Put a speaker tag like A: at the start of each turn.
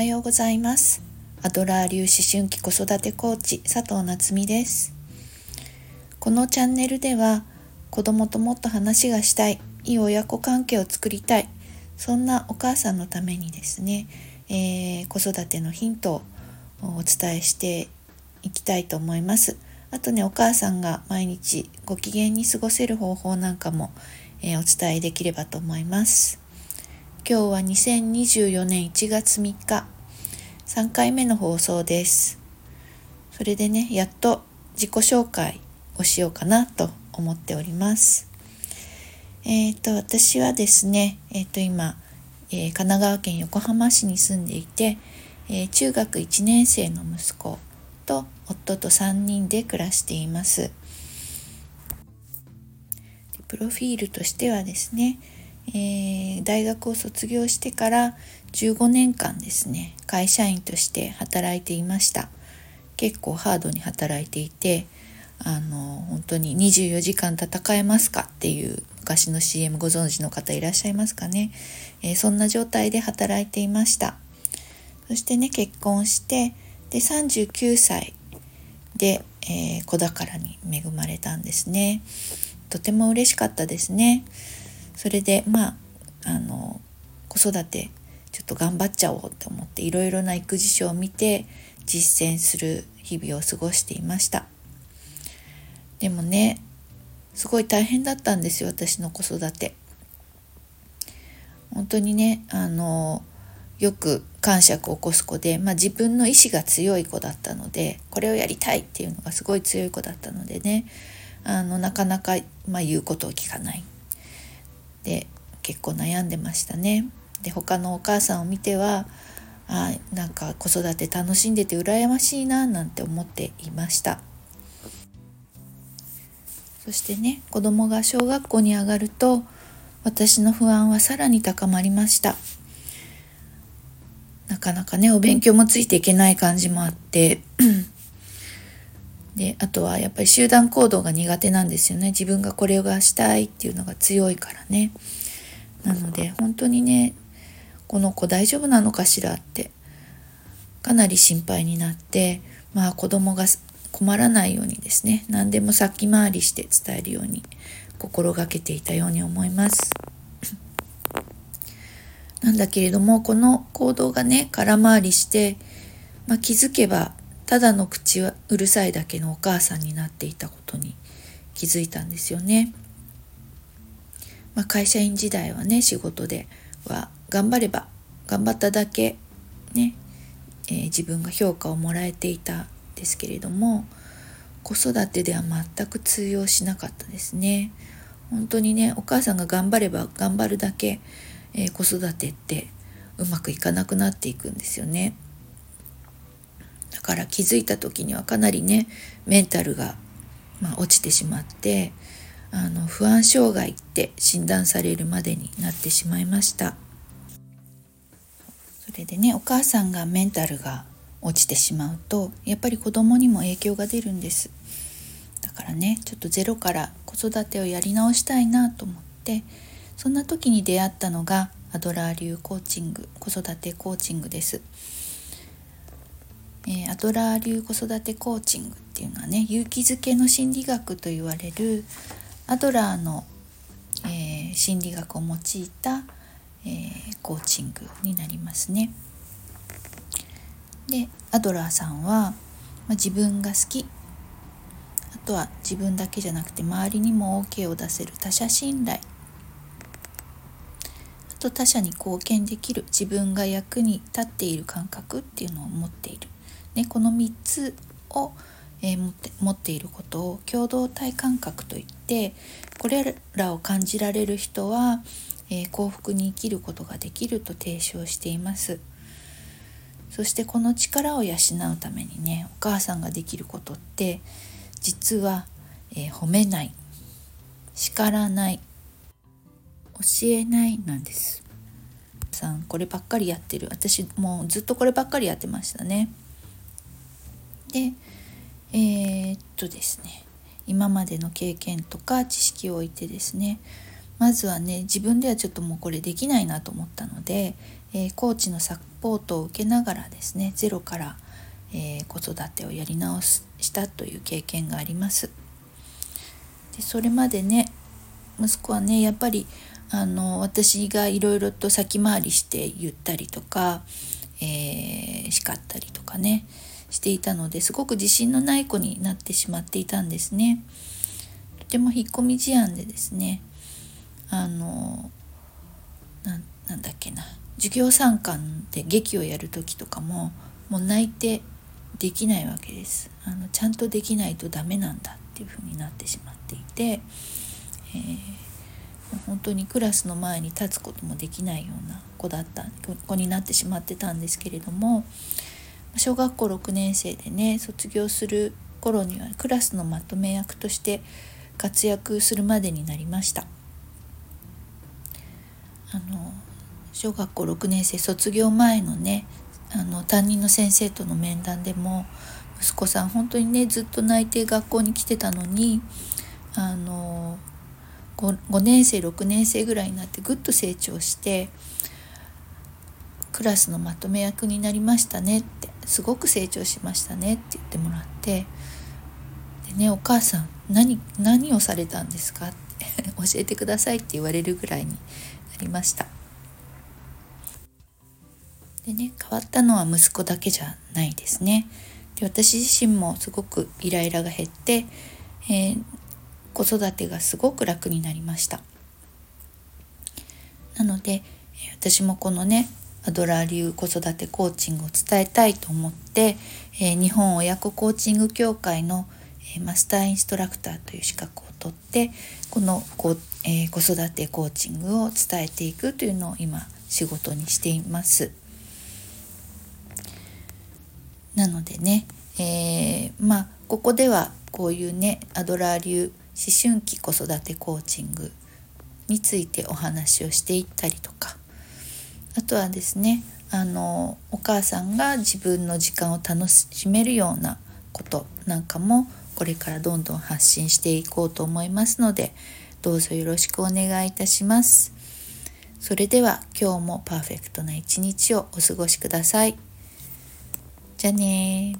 A: はようございます。アドラー流思春期子育てコーチ佐藤夏実です。このチャンネルでは子供ともっと話がしたいいい親子関係を作りたいそんなお母さんのためにですね、えー、子育てのヒントをお伝えしていきたいと思います。あとねお母さんが毎日ご機嫌に過ごせる方法なんかも、えー、お伝えできればと思います。今日は2024年1月3日。3回目の放送です。それでねやっと自己紹介をしようかなと思っております。えっ、ー、と私はですねえっ、ー、と今、えー、神奈川県横浜市に住んでいて、え中学1年生の息子と夫と3人で暮らしています。プロフィールとしてはですねえー、大学を卒業してから15年間ですね会社員として働いていました。結構ハードに働いていてあの本当に24時間戦えますかっていう昔の CM ご存知の方いらっしゃいますかね、えー、そんな状態で働いていました。そしてね結婚してで39歳で、えー、子宝に恵まれたんですね。とても嬉しかったですね。それでまああの子育てちょっと頑張っちゃおうと思っていろいろな育児書を見て実践する日々を過ごしていました。でもねすごい大変だったんですよ私の子育て。本当にねあのよく感触を起こす子で、まあ、自分の意志が強い子だったのでこれをやりたいっていうのがすごい強い子だったのでねあのなかなか、まあ、言うことを聞かない。で結構悩んでましたね。で他のお母さんを見てはあなんか子育て楽しんでて羨ましいななんて思っていましたそしてね子供が小学校に上がると私の不安はさらに高まりましたなかなかねお勉強もついていけない感じもあってであとはやっぱり集団行動が苦手なんですよね。自分がこれがしたいっていうのが強いからね。なので本当にねこの子大丈夫なのかしらってかなり心配になってまあ子供が困らないようにですね何でも先回りして伝えるように心がけていたように思います。なんだけれどもこの行動がね空回りして、まあ、気づけばただの口はうるさいだけのお母さんになっていたことに気づいたんですよね。まあ、会社員時代はね仕事では頑張れば頑張っただけね、えー、自分が評価をもらえていたんですけれども子育てでは全く通用しなかったですね。本当にねお母さんが頑張れば頑張るだけ、えー、子育てってうまくいかなくなっていくんですよね。から気づいた時にはかなりねメンタルが、まあ、落ちてしまってあの不安障害って診断されるまでになってしまいました。それでねお母さんがメンタルが落ちてしまうとやっぱり子供にも影響が出るんです。だからねちょっとゼロから子育てをやり直したいなと思ってそんな時に出会ったのがアドラー流コーチング子育てコーチングです。え、アドラー流子育てコーチングっていうのはね勇気づけの心理学と言われるアドラーの、えー、心理学を用いた、えー、コーチングになりますね。でアドラーさんは、まあ、自分が好き。あとは自分だけじゃなくて周りにも OK を出せる他者信頼。あと他者に貢献できる自分が役に立っている感覚っていうのを持っている。ね、この3つを、えー、持って持っていることを共同体感覚といってこれらを感じられる人は、えー、幸福に生きることができると提唱しています。そしてこの力を養うためにねお母さんができることって実は、えー、褒めない叱らない教えないなんです。さんこればっかりやってる。私もうずっとこればっかりやってましたね。でえー、っとですね今までの経験とか知識を置いてですねまずはね自分ではちょっともうこれできないなと思ったので、えー、コーチのサポートを受けながらですねゼロから、えー、子育てをやり直したという経験があります。でそれまでね息子はねやっぱりあの私がいろいろと先回りして言ったりとか、えー、叱ったりとかねしていたのですごく自信のない子になってしまっていたんですね。とても引っ込み思案でですねあのなんだっけな授業参観で劇をやる時とかももう泣いてできないわけですあのちゃんとできないとダメなんだっていう風になってしまっていて、えー、本当にクラスの前に立つこともできないような子だった子になってしまってたんですけれども小学校6年生でね卒業する頃にはクラスのまとめ役として活躍するまでになりました。あの小学校6年生卒業前のねあの担任の先生との面談でも息子さん本当にねずっと泣いて学校に来てたのにあの 5, 5年生6年生ぐらいになってぐっと成長してクラスのまとめ役になりましたねってすごく成長しましたねって言ってもらってでねお母さん何何をされたんですか？っ て教えてくださいって言われるぐらいになりました。でね変わったのは息子だけじゃないですね。で私自身もすごくイライラが減って、えー、子育てがすごく楽になりました。なので私もこのねアドラー流子育てコーチングを伝えたいと思って、えー、日本親子コーチング協会の、えー、マスターインストラクターという資格を取ってこのこ、えー、子育てコーチングを伝えていくというのを今仕事にしています。なのでね、え、まあここではこういうねアドラー流思春期子育てコーチングについてお話をしていったりとかあとはですねあのお母さんが自分の時間を楽しめるようなことなんかもこれからどんどん発信していこうと思いますのでどうぞよろしくお願いいたします。それでは今日もパーフェクトな一日をお過ごしください。じゃあね